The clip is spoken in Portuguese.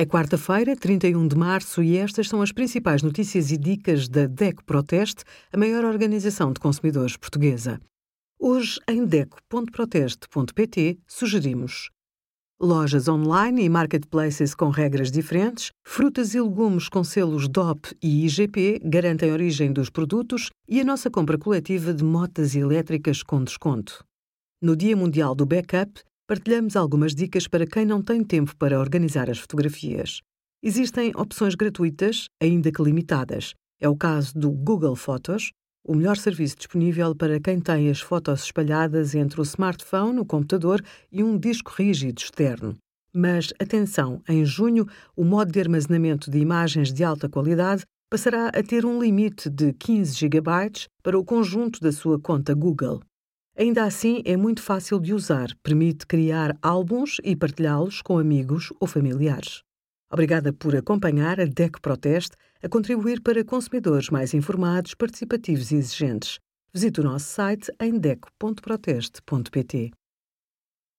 É quarta-feira, 31 de março, e estas são as principais notícias e dicas da DECO Proteste, a maior organização de consumidores portuguesa. Hoje, em DECO.proteste.pt, sugerimos lojas online e marketplaces com regras diferentes, frutas e legumes com selos DOP e IGP garantem a origem dos produtos e a nossa compra coletiva de motas elétricas com desconto. No Dia Mundial do Backup, partilhamos algumas dicas para quem não tem tempo para organizar as fotografias. Existem opções gratuitas, ainda que limitadas. É o caso do Google Fotos, o melhor serviço disponível para quem tem as fotos espalhadas entre o smartphone, o computador e um disco rígido externo. Mas atenção, em junho, o modo de armazenamento de imagens de alta qualidade passará a ter um limite de 15 GB para o conjunto da sua conta Google. Ainda assim, é muito fácil de usar, permite criar álbuns e partilhá-los com amigos ou familiares. Obrigada por acompanhar a DEC Proteste a contribuir para consumidores mais informados, participativos e exigentes. Visite o nosso site em deco.proteste.pt.